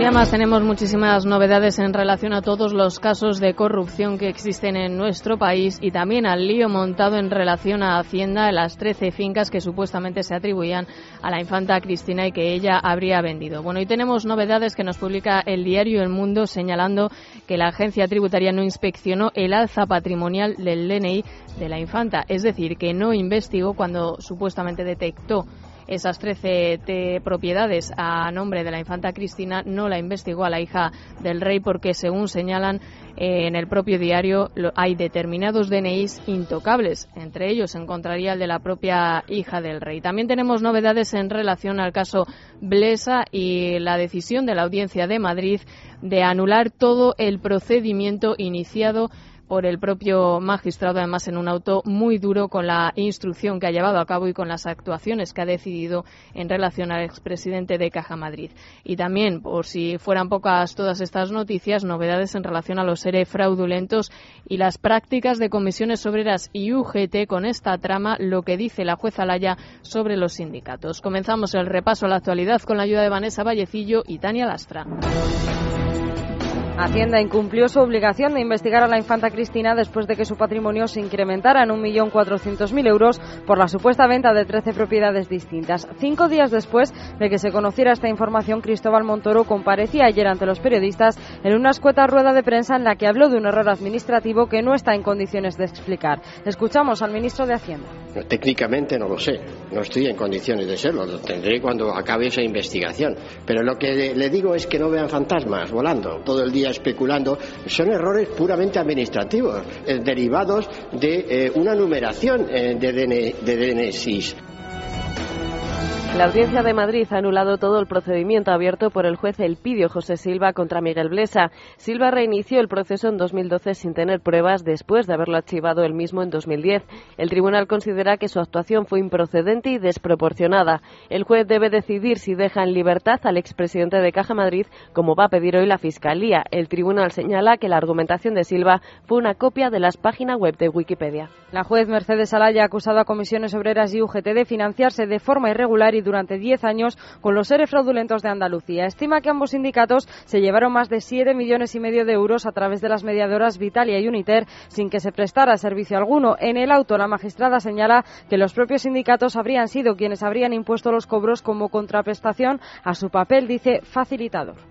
Un día más tenemos muchísimas novedades en relación a todos los casos de corrupción que existen en nuestro país y también al lío montado en relación a Hacienda en las 13 fincas que supuestamente se atribuían a la infanta Cristina y que ella habría vendido. Bueno, y tenemos novedades que nos publica el diario El Mundo señalando que la agencia tributaria no inspeccionó el alza patrimonial del DNI de la infanta, es decir, que no investigó cuando supuestamente detectó esas 13 propiedades a nombre de la infanta Cristina no la investigó a la hija del rey porque, según señalan eh, en el propio diario, hay determinados DNIs intocables. Entre ellos se encontraría el de la propia hija del rey. También tenemos novedades en relación al caso Blesa y la decisión de la Audiencia de Madrid de anular todo el procedimiento iniciado por el propio magistrado, además en un auto muy duro con la instrucción que ha llevado a cabo y con las actuaciones que ha decidido en relación al expresidente de Caja Madrid. Y también, por si fueran pocas todas estas noticias, novedades en relación a los seres fraudulentos y las prácticas de comisiones obreras y UGT con esta trama, lo que dice la jueza Laya sobre los sindicatos. Comenzamos el repaso a la actualidad con la ayuda de Vanessa Vallecillo y Tania Lastra. Hacienda incumplió su obligación de investigar a la infanta Cristina después de que su patrimonio se incrementara en 1.400.000 euros por la supuesta venta de 13 propiedades distintas. Cinco días después de que se conociera esta información, Cristóbal Montoro comparecía ayer ante los periodistas en una escueta rueda de prensa en la que habló de un error administrativo que no está en condiciones de explicar. Escuchamos al ministro de Hacienda. Técnicamente no lo sé, no estoy en condiciones de serlo, lo tendré cuando acabe esa investigación. Pero lo que le digo es que no vean fantasmas volando todo el día especulando, son errores puramente administrativos, eh, derivados de eh, una numeración eh, de, DNSIS. La Audiencia de Madrid ha anulado todo el procedimiento abierto por el juez Elpidio José Silva contra Miguel Blesa. Silva reinició el proceso en 2012 sin tener pruebas después de haberlo archivado él mismo en 2010. El tribunal considera que su actuación fue improcedente y desproporcionada. El juez debe decidir si deja en libertad al expresidente de Caja Madrid, como va a pedir hoy la Fiscalía. El tribunal señala que la argumentación de Silva fue una copia de las páginas web de Wikipedia. La juez Mercedes Alaya ha acusado a comisiones obreras y UGT de financiarse de forma irregular y durante 10 años con los seres fraudulentos de Andalucía. Estima que ambos sindicatos se llevaron más de 7 millones y medio de euros a través de las mediadoras Vitalia y Uniter sin que se prestara servicio alguno. En el auto, la magistrada señala que los propios sindicatos habrían sido quienes habrían impuesto los cobros como contraprestación a su papel, dice, facilitador.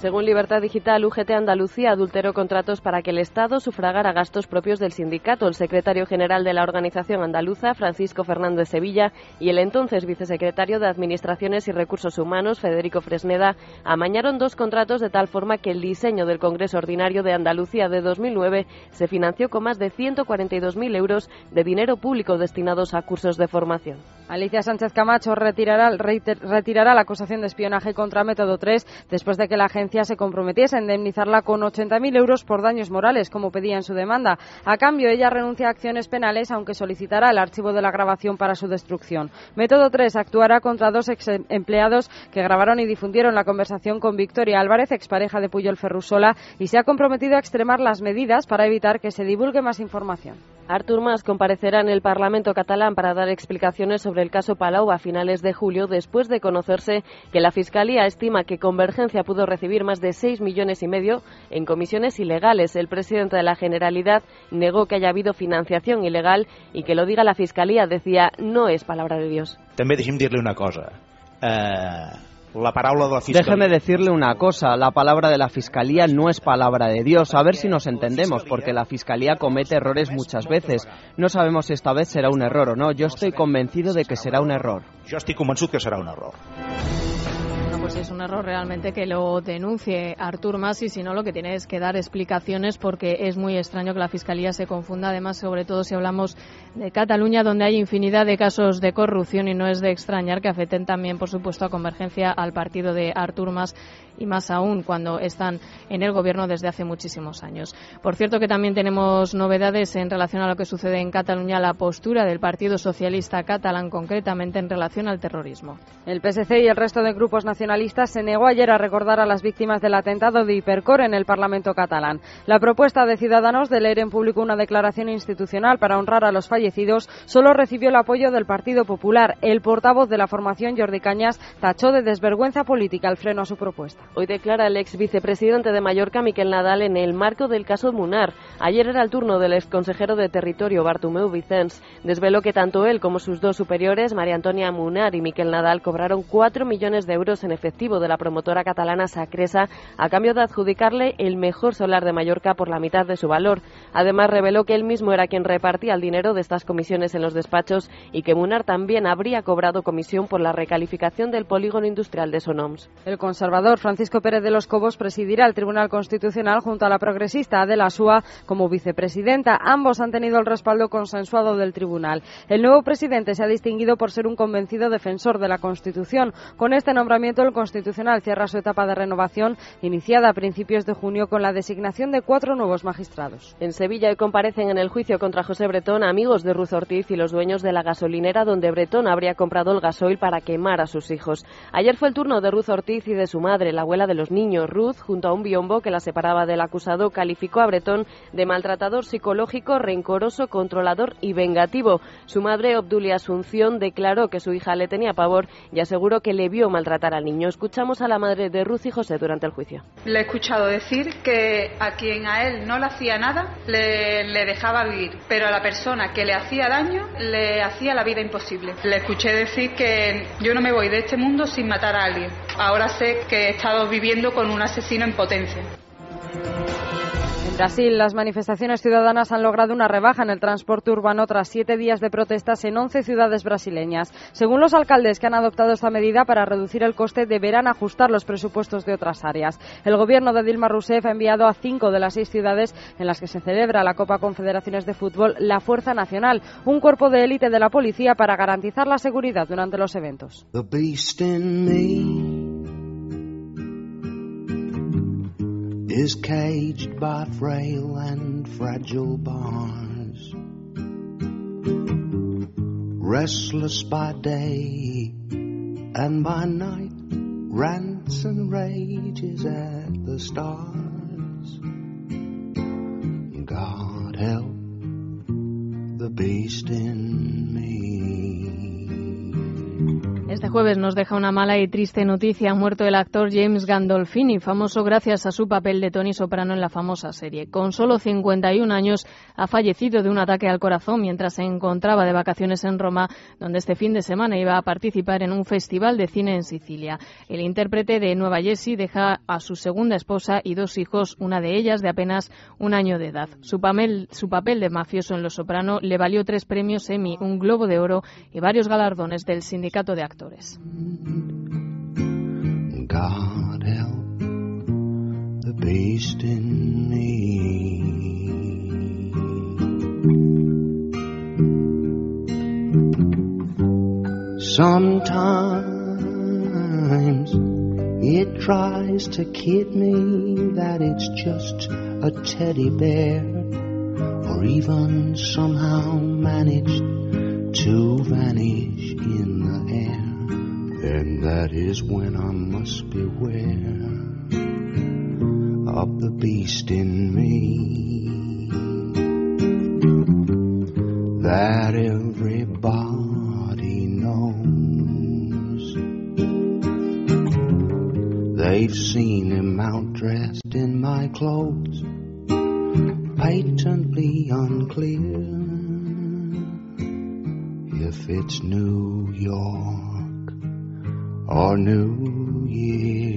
Según Libertad Digital, UGT Andalucía adulteró contratos para que el Estado sufragara gastos propios del sindicato. El secretario general de la organización andaluza, Francisco Fernández Sevilla, y el entonces vicesecretario de Administraciones y Recursos Humanos, Federico Fresneda, amañaron dos contratos de tal forma que el diseño del Congreso Ordinario de Andalucía de 2009 se financió con más de 142.000 euros de dinero público destinados a cursos de formación. Alicia Sánchez Camacho retirará, la acusación de espionaje contra Método 3 después de que la agencia se comprometiese a indemnizarla con 80.000 euros por daños morales, como pedía en su demanda. A cambio, ella renuncia a acciones penales, aunque solicitará el archivo de la grabación para su destrucción. Método 3 actuará contra dos ex empleados que grabaron y difundieron la conversación con Victoria Álvarez, expareja de Puyol Ferrusola, y se ha comprometido a extremar las medidas para evitar que se divulgue más información. Artur Mas comparecerá en el Parlamento catalán para dar explicaciones sobre el caso Palau a finales de julio, después de conocerse que la Fiscalía estima que Convergencia pudo recibir más de 6 millones y medio en comisiones ilegales. El presidente de la Generalidad negó que haya habido financiación ilegal y que lo diga la Fiscalía, decía, no es palabra de Dios. También decirle una cosa. Eh, la Déjeme decirle una cosa, la palabra de la Fiscalía no es palabra de Dios. A ver si nos entendemos, porque la Fiscalía comete errores muchas veces. No sabemos si esta vez será un error o no. Yo estoy convencido de que será un error. Yo estoy convencido que será un error es un error realmente que lo denuncie Artur Mas y si no lo que tiene es que dar explicaciones porque es muy extraño que la Fiscalía se confunda, además sobre todo si hablamos de Cataluña donde hay infinidad de casos de corrupción y no es de extrañar que afecten también por supuesto a Convergencia al partido de Artur Mas y más aún cuando están en el gobierno desde hace muchísimos años. Por cierto que también tenemos novedades en relación a lo que sucede en Cataluña, la postura del Partido Socialista catalán concretamente en relación al terrorismo. El PSC y el resto de grupos nacionalistas Socialista se negó ayer a recordar a las víctimas del atentado de Hipercor en el Parlamento catalán. La propuesta de Ciudadanos de leer en público una declaración institucional para honrar a los fallecidos solo recibió el apoyo del Partido Popular. El portavoz de la formación, Jordi Cañas, tachó de desvergüenza política el freno a su propuesta. Hoy declara el ex vicepresidente de Mallorca, Miquel Nadal, en el marco del caso Munar. Ayer era el turno del ex consejero de Territorio, Bartomeu Vicens. Desveló que tanto él como sus dos superiores, María Antonia Munar y Miquel Nadal, cobraron 4 millones de euros en efectivo de la promotora catalana Sacresa a cambio de adjudicarle el mejor solar de Mallorca por la mitad de su valor. Además, reveló que él mismo era quien repartía el dinero de estas comisiones en los despachos y que Munar también habría cobrado comisión por la recalificación del polígono industrial de Sonoms. El conservador Francisco Pérez de los Cobos presidirá el Tribunal Constitucional junto a la progresista Adela Súa como vicepresidenta. Ambos han tenido el respaldo consensuado del tribunal. El nuevo presidente se ha distinguido por ser un convencido defensor de la Constitución. Con este nombramiento, el Constitucional cierra su etapa de renovación iniciada a principios de junio con la designación de cuatro nuevos magistrados. En Sevilla comparecen en el juicio contra José Bretón amigos de Ruth Ortiz y los dueños de la gasolinera donde Bretón habría comprado el gasoil para quemar a sus hijos. Ayer fue el turno de Ruth Ortiz y de su madre, la abuela de los niños. Ruth, junto a un biombo que la separaba del acusado, calificó a Bretón de maltratador psicológico, rencoroso, controlador y vengativo. Su madre, Obdulia Asunción, declaró que su hija le tenía pavor y aseguró que le vio maltratar al niño. Escuchamos a la madre de Ruth y José durante el juicio. Le he escuchado decir que a quien a él no le hacía nada le, le dejaba vivir, pero a la persona que le hacía daño le hacía la vida imposible. Le escuché decir que yo no me voy de este mundo sin matar a alguien. Ahora sé que he estado viviendo con un asesino en potencia. Brasil, las manifestaciones ciudadanas han logrado una rebaja en el transporte urbano tras siete días de protestas en 11 ciudades brasileñas. Según los alcaldes que han adoptado esta medida para reducir el coste, deberán ajustar los presupuestos de otras áreas. El gobierno de Dilma Rousseff ha enviado a cinco de las seis ciudades en las que se celebra la Copa Confederaciones de Fútbol la Fuerza Nacional, un cuerpo de élite de la policía para garantizar la seguridad durante los eventos. Is caged by frail and fragile bars. Restless by day and by night, rants and rages at the stars. God help the beast in jueves nos deja una mala y triste noticia. Ha muerto el actor James Gandolfini, famoso gracias a su papel de Tony Soprano en la famosa serie. Con solo 51 años ha fallecido de un ataque al corazón mientras se encontraba de vacaciones en Roma, donde este fin de semana iba a participar en un festival de cine en Sicilia. El intérprete de Nueva Jersey deja a su segunda esposa y dos hijos, una de ellas de apenas un año de edad. Su papel, su papel de mafioso en Los Soprano le valió tres premios Emmy, un Globo de Oro y varios galardones del Sindicato de Actores. God help the beast in me. Sometimes it tries to kid me that it's just a teddy bear, or even somehow managed to vanish in the air. And that is when I must beware of the beast in me that everybody knows. They've seen him out dressed in my clothes, patently unclear if it's New York or New Year.